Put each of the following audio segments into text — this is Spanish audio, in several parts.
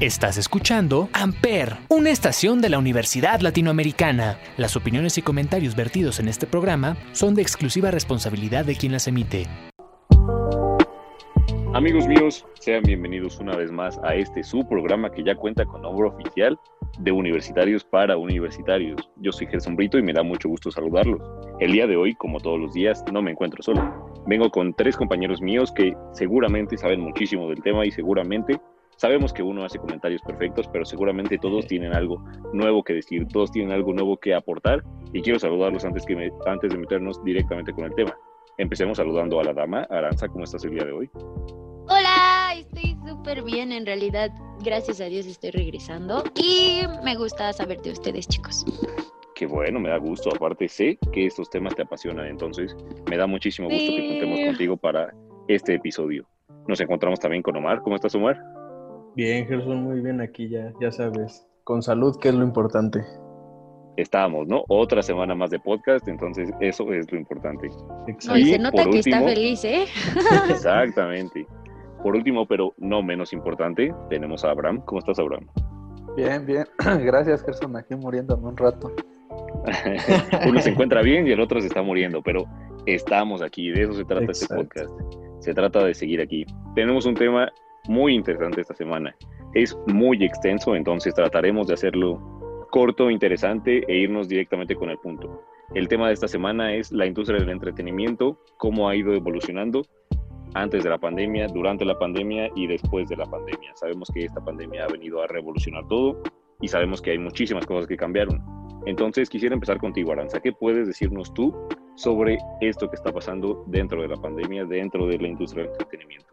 Estás escuchando Amper, una estación de la Universidad Latinoamericana. Las opiniones y comentarios vertidos en este programa son de exclusiva responsabilidad de quien las emite. Amigos míos, sean bienvenidos una vez más a este su programa que ya cuenta con nombre oficial de Universitarios para Universitarios. Yo soy Gerson Brito y me da mucho gusto saludarlos. El día de hoy, como todos los días, no me encuentro solo. Vengo con tres compañeros míos que seguramente saben muchísimo del tema y seguramente Sabemos que uno hace comentarios perfectos, pero seguramente todos tienen algo nuevo que decir, todos tienen algo nuevo que aportar y quiero saludarlos antes, que antes de meternos directamente con el tema. Empecemos saludando a la dama. Aranza, ¿cómo estás el día de hoy? Hola, estoy súper bien. En realidad, gracias a Dios estoy regresando y me gusta saber de ustedes, chicos. Qué bueno, me da gusto. Aparte, sé que estos temas te apasionan, entonces me da muchísimo gusto que contemos contigo para este episodio. Nos encontramos también con Omar. ¿Cómo estás, Omar? Bien, Gerson, muy bien aquí ya, ya sabes. Con salud, que es lo importante. Estamos, ¿no? Otra semana más de podcast, entonces eso es lo importante. y se nota que está feliz, ¿eh? exactamente. Por último, pero no menos importante, tenemos a Abraham. ¿Cómo estás, Abraham? Bien, bien. Gracias, Gerson. Aquí muriéndome un rato. Uno se encuentra bien y el otro se está muriendo, pero estamos aquí. De eso se trata este podcast. Se trata de seguir aquí. Tenemos un tema muy interesante esta semana. Es muy extenso, entonces trataremos de hacerlo corto, interesante e irnos directamente con el punto. El tema de esta semana es la industria del entretenimiento, cómo ha ido evolucionando antes de la pandemia, durante la pandemia y después de la pandemia. Sabemos que esta pandemia ha venido a revolucionar todo y sabemos que hay muchísimas cosas que cambiaron. Entonces quisiera empezar contigo, Aranza. ¿Qué puedes decirnos tú sobre esto que está pasando dentro de la pandemia, dentro de la industria del entretenimiento?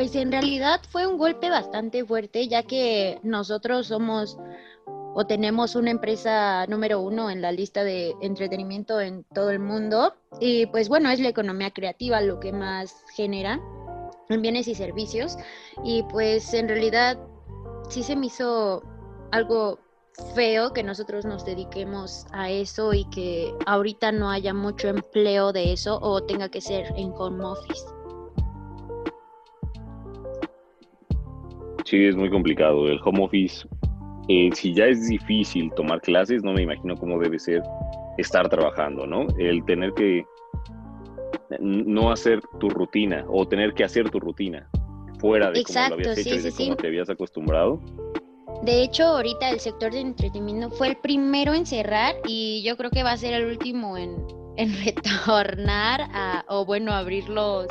Pues en realidad fue un golpe bastante fuerte, ya que nosotros somos o tenemos una empresa número uno en la lista de entretenimiento en todo el mundo. Y pues bueno, es la economía creativa lo que más genera en bienes y servicios. Y pues en realidad sí se me hizo algo feo que nosotros nos dediquemos a eso y que ahorita no haya mucho empleo de eso o tenga que ser en home office. Sí, es muy complicado. El home office, eh, si ya es difícil tomar clases, no me imagino cómo debe ser estar trabajando, ¿no? El tener que no hacer tu rutina o tener que hacer tu rutina fuera de cómo lo habías hecho y de cómo te habías acostumbrado. De hecho, ahorita el sector de entretenimiento fue el primero en cerrar y yo creo que va a ser el último en, en retornar a, o bueno, abrir los,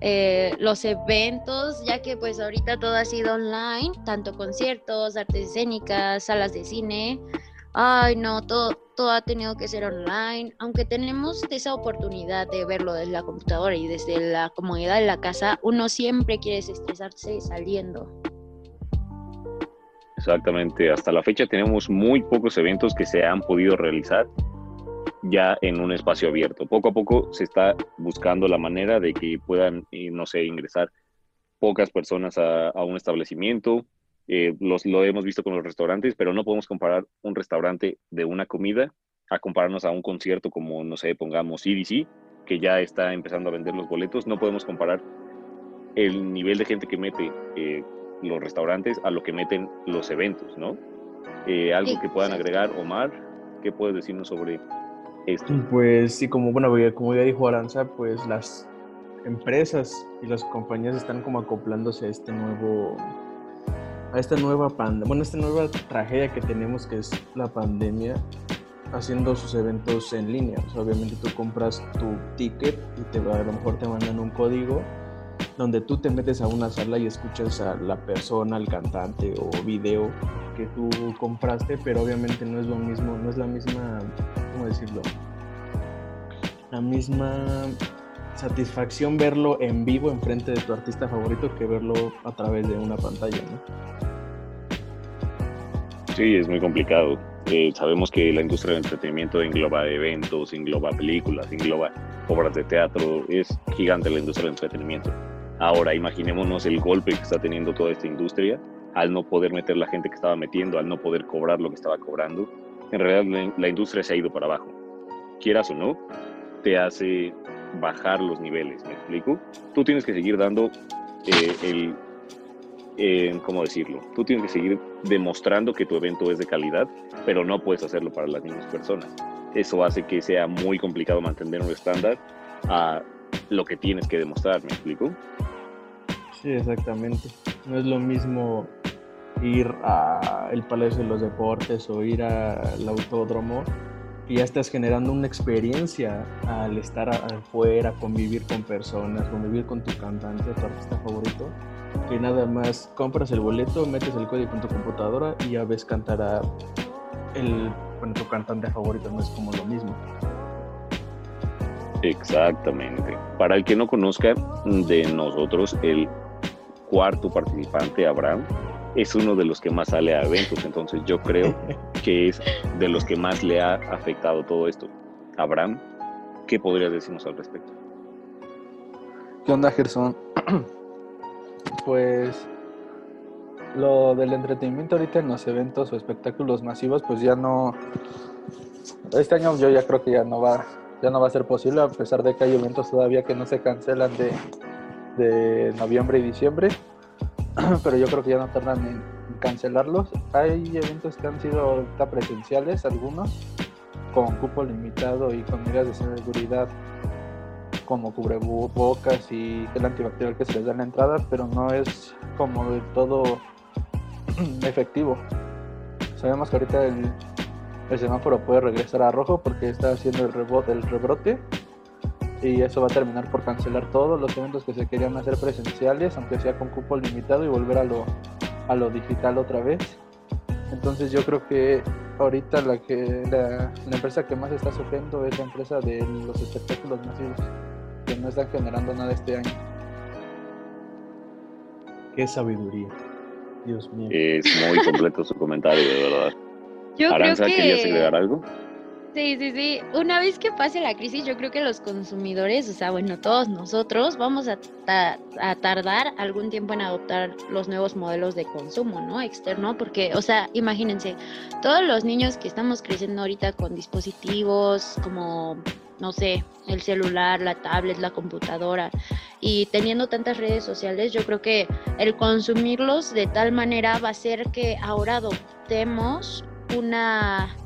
eh, los eventos, ya que pues ahorita todo ha sido online, tanto conciertos, artes escénicas, salas de cine. Ay, no, todo, todo ha tenido que ser online, aunque tenemos esa oportunidad de verlo desde la computadora y desde la comodidad de la casa, uno siempre quiere estresarse saliendo. Exactamente, hasta la fecha tenemos muy pocos eventos que se han podido realizar ya en un espacio abierto. Poco a poco se está buscando la manera de que puedan, eh, no sé, ingresar pocas personas a, un establecimiento. Eh, los, lo hemos visto con los restaurantes, pero no podemos comparar un restaurante de una comida a compararnos a un concierto como, no sé, pongamos CDC, que ya está empezando a vender los boletos. No podemos comparar el nivel de gente que mete eh, los restaurantes a lo que meten los eventos, ¿no? algo que puedan agregar, Omar, ¿qué puedes decirnos sobre pues sí, como, bueno, como ya dijo Aranza, pues las empresas y las compañías están como acoplándose a este nuevo, a esta nueva pandemia, bueno, esta nueva tragedia que tenemos que es la pandemia, haciendo sus eventos en línea. obviamente tú compras tu ticket y a lo mejor te mandan un código donde tú te metes a una sala y escuchas a la persona, al cantante o video que tú compraste, pero obviamente no es lo mismo, no es la misma, ¿cómo decirlo? La misma satisfacción verlo en vivo enfrente de tu artista favorito que verlo a través de una pantalla, ¿no? Sí, es muy complicado. Eh, sabemos que la industria del entretenimiento engloba eventos, engloba películas, engloba obras de teatro, es gigante la industria del entretenimiento. Ahora, imaginémonos el golpe que está teniendo toda esta industria al no poder meter la gente que estaba metiendo, al no poder cobrar lo que estaba cobrando. En realidad, la, industria se ha ido para abajo. Quieras o no, te hace bajar los niveles, ¿me explico? Tú tienes que seguir dando eh, el, eh, ¿cómo decirlo? Tú tienes que seguir demostrando que tu evento es de calidad, pero no puedes hacerlo para las mismas personas. Eso hace que sea muy complicado mantener un estándar a lo que tienes que demostrar, ¿me explico? Sí, exactamente. No es lo mismo ir al Palacio de los Deportes o ir al autódromo ya estás generando una experiencia al estar afuera, convivir con personas, convivir con tu cantante, tu artista favorito, que nada más compras el boleto, metes el código en tu computadora y ya ves cantar a el, tu cantante favorito, no es como lo mismo. Exactamente. Para el que no conozca de nosotros, el cuarto participante, Abraham, es uno de los que más sale a eventos, entonces yo creo que es de los que más le ha afectado todo esto. Abraham, ¿qué podrías decirnos al respecto? ¿Qué onda, Gerson? pues lo del entretenimiento ahorita en los eventos o espectáculos masivos, pues ya no. Este año yo ya creo que ya no va, ya no va a ser posible, a pesar de que hay eventos todavía que no se cancelan de, de noviembre y diciembre. Pero yo creo que ya no tardan en cancelarlos. Hay eventos que han sido presenciales, algunos, con cupo limitado y con medidas de seguridad como cubrebocas y el antibacterial que se les da en la entrada, pero no es como del todo efectivo. Sabemos que ahorita el, semáforo puede regresar a rojo porque está haciendo el, rebote, el rebrote y eso va a terminar por cancelar todos los eventos que se querían hacer presenciales, aunque sea con cupo limitado y volver a lo, a lo digital otra vez. Entonces yo creo que ahorita la que la, la, empresa que más está sufriendo es la empresa de los espectáculos masivos, que no están generando nada este año. Qué sabiduría. Dios mío. Es muy completo su comentario, de verdad. Yo Aranza, creo que... ¿querías agregar algo? Sí, sí, sí. Una vez que pase la crisis, yo creo que los consumidores, o sea, bueno, todos nosotros vamos a, tardar algún tiempo en adoptar los nuevos modelos de consumo, ¿no? Externo, porque, o sea, imagínense, todos los niños que estamos creciendo ahorita con dispositivos como no sé, el celular, la tablet, la computadora y teniendo tantas redes sociales, yo creo que el consumirlos de tal manera va a ser que ahora adoptemos una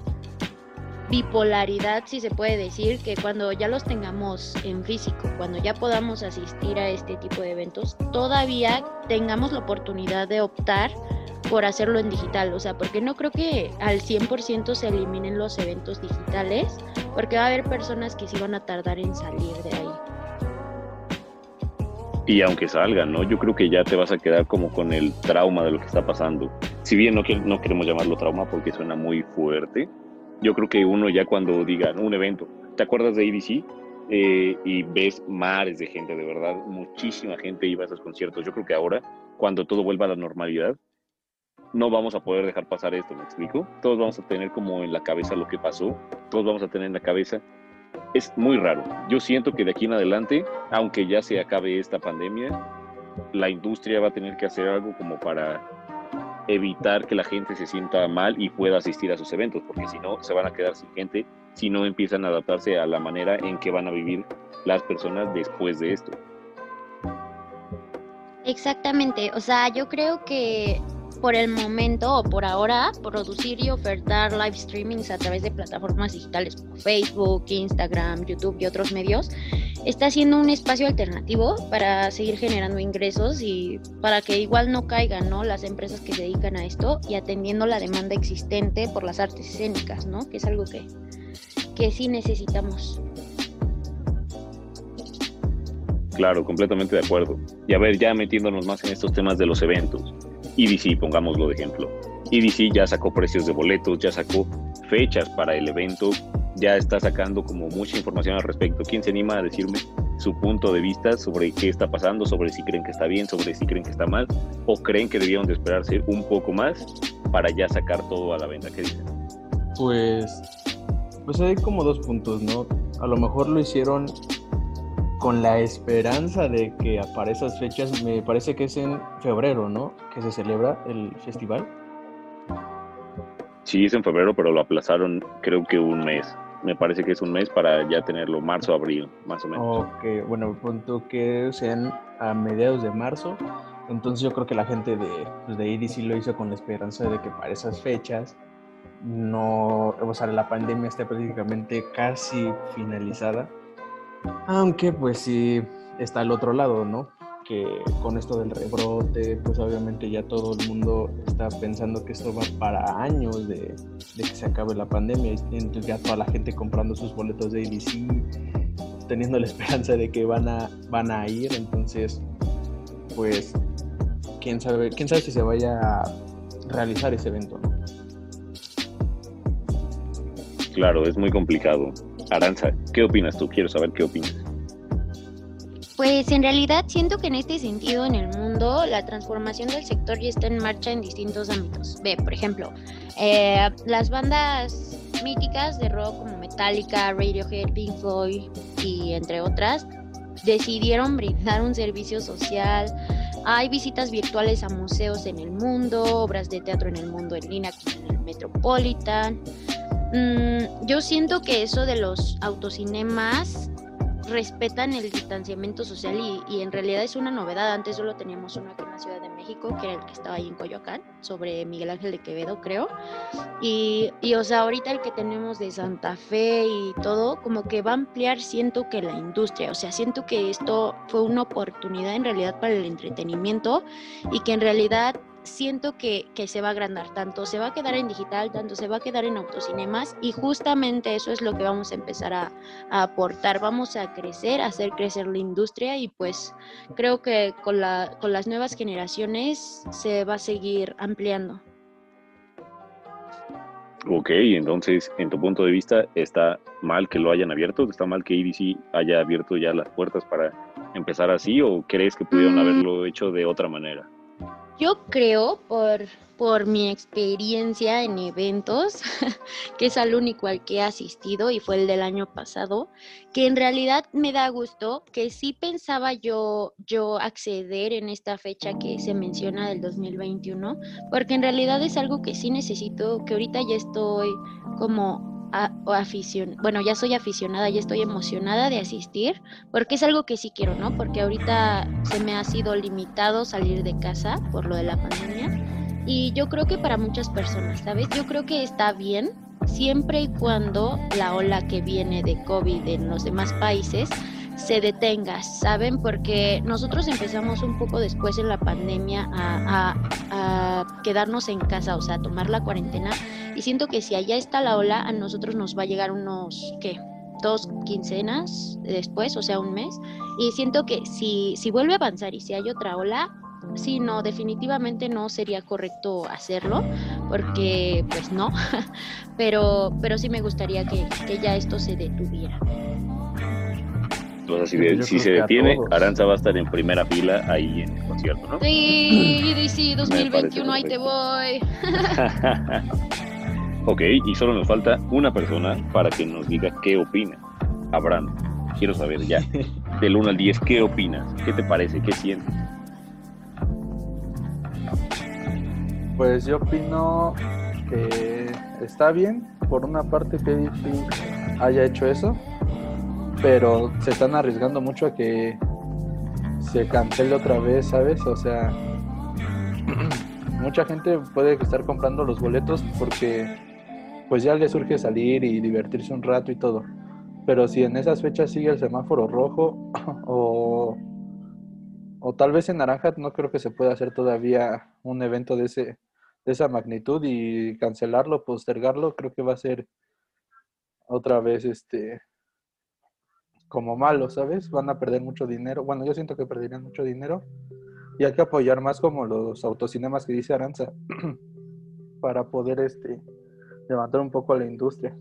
bipolaridad, si se puede decir, que cuando ya los tengamos en físico, cuando ya podamos asistir a este tipo de eventos, todavía tengamos la oportunidad de optar por hacerlo en digital, o sea, porque no creo que al 100% se eliminen los eventos digitales, porque va a haber personas que sí van a tardar en salir de ahí. Y aunque salgan, ¿no? Yo creo que ya te vas a quedar como con el trauma de lo que está pasando. Si bien no, no queremos llamarlo trauma porque suena muy fuerte, yo creo que uno ya cuando diga un evento, ¿te acuerdas de EDC? Eh, y ves mares de gente, de verdad, muchísima gente iba a esos conciertos. Yo creo que ahora, cuando todo vuelva a la normalidad, no vamos a poder dejar pasar esto, ¿me explico? Todos vamos a tener como en la cabeza lo que pasó, todos vamos a tener en la cabeza. Es muy raro. Yo siento que de aquí en adelante, aunque ya se acabe esta pandemia, la industria va a tener que hacer algo como para evitar que la gente se sienta mal y pueda asistir a sus eventos, porque si no, se van a quedar sin gente si no empiezan a adaptarse a la manera en que van a vivir las personas después de esto. Exactamente, o sea, yo creo que por el momento o por ahora producir y ofertar live streamings a través de plataformas digitales como Facebook, Instagram, YouTube y otros medios está siendo un espacio alternativo para seguir generando ingresos y para que igual no caigan ¿no? las empresas que se dedican a esto y atendiendo la demanda existente por las artes escénicas, ¿no? que es algo que, que sí necesitamos. Claro, completamente de acuerdo. Y a ver, ya metiéndonos más en estos temas de los eventos. EDC, pongámoslo de ejemplo. EDC ya sacó precios de boletos, ya sacó fechas para el evento, ya está sacando como mucha información al respecto. ¿Quién se anima a decirme su punto de vista sobre qué está pasando, sobre si creen que está bien, sobre si creen que está mal, o creen que debieron de esperarse un poco más para ya sacar todo a la venta? ¿Qué dicen? Pues, pues hay como dos puntos, ¿no? A lo mejor lo hicieron con la esperanza de que para esas fechas, me parece que es en febrero, ¿no? Que se celebra el festival. Sí, es en febrero, pero lo aplazaron creo que un mes. Me parece que es un mes para ya tenerlo marzo, abril, más o menos. Ok, bueno, punto que sean a mediados de marzo Entonces yo creo que la gente de, pues de EDC lo hizo con la esperanza de que para esas fechas no, o sea, la pandemia esté prácticamente casi finalizada. Aunque pues sí está al otro lado, ¿no? Que con esto del rebrote, pues obviamente ya todo el mundo está pensando que esto va para años de, que se acabe la pandemia. Entonces ya toda la gente comprando sus boletos de EDC, teniendo la esperanza de que van a, van a ir. Entonces, pues quién sabe, quién sabe si se vaya a realizar ese evento, ¿no? Claro, es muy complicado. Aranza, ¿qué opinas tú? Quiero saber qué opinas. Pues en realidad siento que en este sentido en el mundo la transformación del sector ya está en marcha en distintos ámbitos. Ve, por ejemplo, eh, las bandas míticas de rock como Metallica, Radiohead, Pink Floyd y entre otras decidieron brindar un servicio social hay visitas virtuales a museos en el mundo, obras de teatro en el mundo en línea en el Metropolitan. Mm, yo siento que eso de los autocinemas respetan el distanciamiento social y, en realidad es una novedad. Antes solo teníamos uno aquí en la Ciudad de México, que era el que estaba ahí en Coyoacán, sobre Miguel Ángel de Quevedo, creo. Y, y, o sea, ahorita el que tenemos de Santa Fe y todo, como que va a ampliar, siento que la industria. O sea, siento que esto fue una oportunidad en realidad para el entretenimiento y que en realidad siento que, se va a agrandar, tanto se va a quedar en digital, tanto se va a quedar en autocinemas y justamente eso es lo que vamos a empezar a, aportar, vamos a crecer, a hacer crecer la industria y pues creo que con, la, con las nuevas generaciones se va a seguir ampliando. Ok, entonces, en tu punto de vista, ¿está mal que lo hayan abierto? ¿Está mal que EDC haya abierto ya las puertas para empezar así o crees que pudieron mm. haberlo hecho de otra manera? Yo creo, por, por mi experiencia en eventos, que es al único al que he asistido y fue el del año pasado, que en realidad me da gusto, que sí pensaba yo, yo acceder en esta fecha que se menciona del 2021, porque en realidad es algo que sí necesito, que ahorita ya estoy como afición, bueno, ya soy aficionada, ya estoy emocionada de asistir, porque es algo que sí quiero, ¿no? Porque ahorita se me ha sido limitado salir de casa por lo de la pandemia y yo creo que para muchas personas, ¿sabes? Yo creo que está bien siempre y cuando la ola que viene de COVID en los demás países se detenga, ¿saben? Porque nosotros empezamos un poco después en la pandemia a, quedarnos en casa, o sea, a tomar la cuarentena. Y siento que si allá está la ola, a nosotros nos va a llegar unos, ¿qué? Dos quincenas después, o sea, un mes. Y siento que si, si vuelve a avanzar y si hay otra ola, sí, no, definitivamente no sería correcto hacerlo, porque pues no, pero, pero sí me gustaría que, que ya esto se detuviera si, se detiene, Aranza va a estar en primera fila ahí en el concierto, ¿no? Sí, sí, 2021, ahí te voy. ok, y solo nos falta una persona para que nos diga qué opina. Abraham, quiero saber ya, del 1 al 10, ¿qué opinas? ¿Qué te parece? ¿Qué sientes? Pues yo opino que está bien, por una parte que haya hecho eso, pero se están arriesgando mucho a que se cancele otra vez, ¿sabes? O sea, mucha gente puede estar comprando los boletos porque pues ya le surge salir y divertirse un rato y todo. Pero si en esas fechas sigue el semáforo rojo o, o tal vez en naranja, no creo que se pueda hacer todavía un evento de, ese, de esa magnitud y cancelarlo, postergarlo, creo que va a ser otra vez este como malo, ¿sabes? Van a perder mucho dinero. Bueno, yo siento que perderían mucho dinero. Y hay que apoyar más como los autocinemas que dice Aranza para poder este levantar un poco a la industria.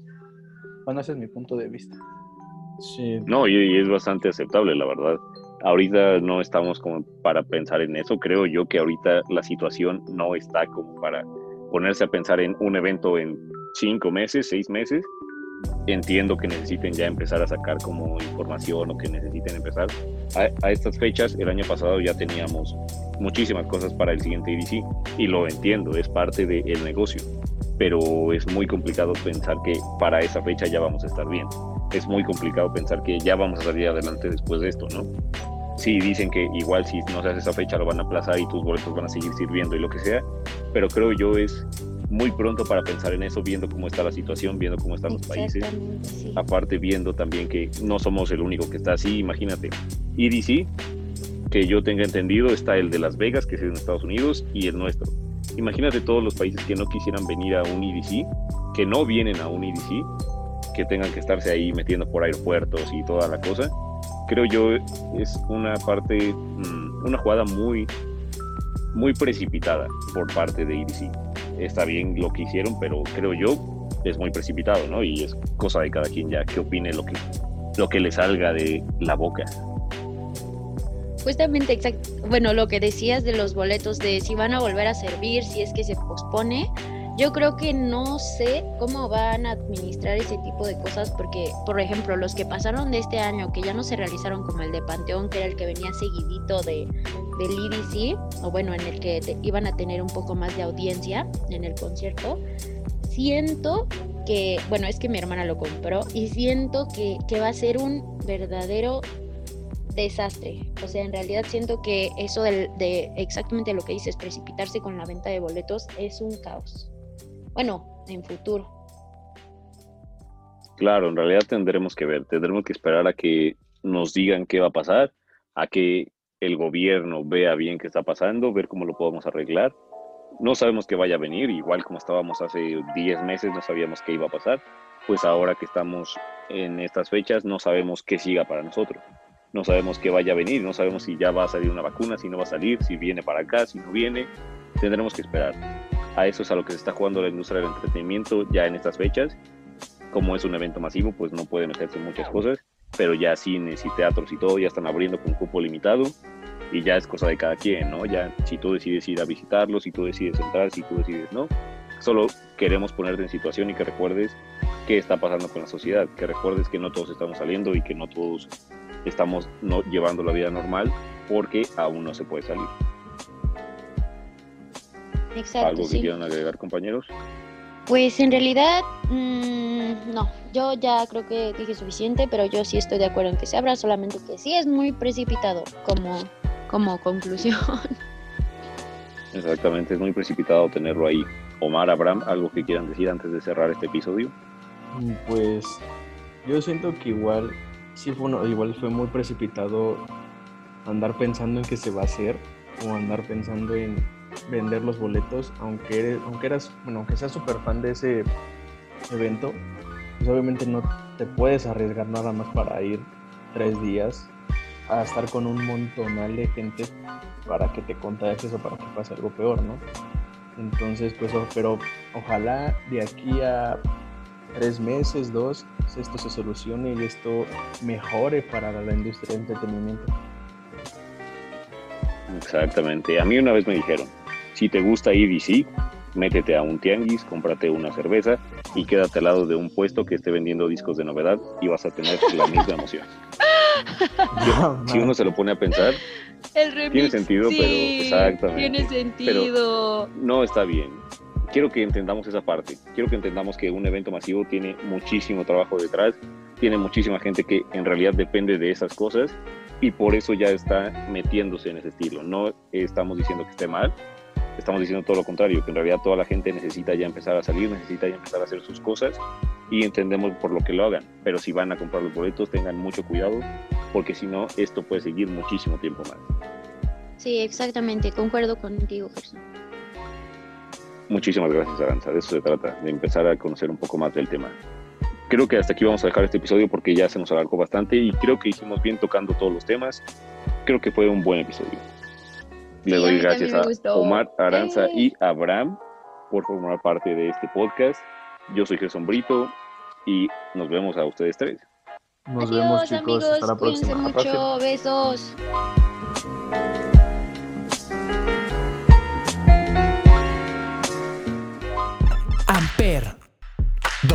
Bueno, ese es mi punto de vista. Sí. No, y, es bastante aceptable, la verdad. Ahorita no estamos como para pensar en eso. Creo yo que ahorita la situación no está como para ponerse a pensar en un evento en cinco meses, seis meses entiendo que necesiten ya empezar a sacar como información o que necesiten empezar. A, estas fechas, el año pasado ya teníamos muchísimas cosas para el siguiente EDC y lo entiendo, es parte del negocio, pero es muy complicado pensar que para esa fecha ya vamos a estar bien. Es muy complicado pensar que ya vamos a salir adelante después de esto, ¿no? sí, dicen que igual si no se hace esa fecha lo van a aplazar y tus boletos van a seguir sirviendo y lo que sea, pero creo yo es muy pronto para pensar en eso, viendo cómo está la situación, viendo cómo están los países. Aparte, viendo también que no somos el único que está así, imagínate. EDC, que yo tenga entendido, está el de Las Vegas, que es en Estados Unidos, y el nuestro. Imagínate todos los países que no quisieran venir a un EDC, que no vienen a un EDC, que tengan que estarse ahí metiendo por aeropuertos y toda la cosa. Creo yo es una parte, mm, una jugada muy, muy precipitada por parte de EDC está bien lo que hicieron, pero creo yo es muy precipitado, ¿no? Y es cosa de cada quien ya que opine lo que, lo que le salga de la boca. Justamente, exacto. Bueno, lo que decías de los boletos, de si van a volver a servir, si es que se pospone, yo creo que no sé cómo van a administrar ese tipo de cosas porque, por ejemplo, los que pasaron de este año, que ya no se realizaron como el de Panteón, que era el que venía seguidito de, del IDC, o bueno, en el que iban a tener un poco más de audiencia en el concierto, siento que, bueno, es que mi hermana lo compró y siento que, que va a ser un verdadero desastre. O sea, en realidad siento que eso de, de, exactamente lo que dices, precipitarse con la venta de boletos, es un caos. Bueno, en futuro. Claro, en realidad tendremos que ver, tendremos que esperar a que nos digan qué va a pasar, a que el gobierno vea bien qué está pasando, ver cómo lo podemos arreglar. No sabemos qué vaya a venir, igual como estábamos hace 10 meses, no sabíamos qué iba a pasar, pues ahora que estamos en estas fechas, no sabemos qué siga para nosotros. No sabemos qué vaya a venir, no sabemos si ya va a salir una vacuna, si no va a salir, si viene para acá, si no viene. Tendremos que esperar. A eso es a lo que se está jugando la industria del entretenimiento ya en estas fechas. Como es un evento masivo, pues no puede meterse en muchas cosas, pero ya cines y teatros y todo ya están abriendo con cupo limitado y ya es cosa de cada quien, ¿no? Ya si tú decides ir a visitarlos, si tú decides entrar, si tú decides no. Solo queremos ponerte en situación y que recuerdes qué está pasando con la sociedad, que recuerdes que no todos estamos saliendo y que no todos estamos no llevando la vida normal porque aún no se puede salir. ¿Algo que quieran agregar, compañeros? Pues en realidad, mm, no, yo ya creo que dije suficiente, pero yo sí estoy de acuerdo en que se abra, solamente que sí es muy precipitado como, como conclusión. Exactamente, es muy precipitado tenerlo ahí. Omar, Abraham, ¿algo que quieran decir antes de cerrar este episodio? Mm, pues yo siento que igual, sí fue igual fue muy precipitado andar pensando en qué se va a hacer o andar pensando en vender los boletos, aunque, eres, aunque eras, bueno, aunque seas súper fan de ese evento, pues obviamente no te puedes arriesgar nada más para ir tres días a estar con un montonal de gente para que te contagies o para que pase algo peor, ¿no? Entonces, pues, pero ojalá de aquí a tres meses, dos, esto se solucione y esto mejore para la industria de entretenimiento. Exactamente. A mí una vez me dijeron, si te gusta EDC, métete a un tianguis, cómprate una cerveza y quédate al lado de un puesto que esté vendiendo discos de novedad y vas a tener la misma emoción. si uno se lo pone a pensar, tiene sentido, pero exactamente. Tiene sentido. no está bien. Quiero que entendamos esa parte. Quiero que entendamos que un evento masivo tiene muchísimo trabajo detrás, tiene muchísima gente que en realidad depende de esas cosas y por eso ya está metiéndose en ese estilo. No estamos diciendo que esté mal, estamos diciendo todo lo contrario, que en realidad toda la gente necesita ya empezar a salir, necesita ya empezar a hacer sus cosas y entendemos por lo que lo hagan. Pero si van a comprar los boletos, tengan mucho cuidado, porque si no, esto puede seguir muchísimo tiempo más. Sí, exactamente, concuerdo contigo, Gerson. Muchísimas gracias, Aranza. De eso se trata, de empezar a conocer un poco más del tema. Creo que hasta aquí vamos a dejar este episodio porque ya se nos alargó bastante y creo que hicimos bien tocando todos los temas. Creo que fue un buen episodio. Le doy gracias a Omar, Aranza y Abraham por formar parte de este podcast. Yo soy Gerson Brito y nos vemos a ustedes tres. Nos vemos, chicos. Hasta la próxima. mucho. Besos.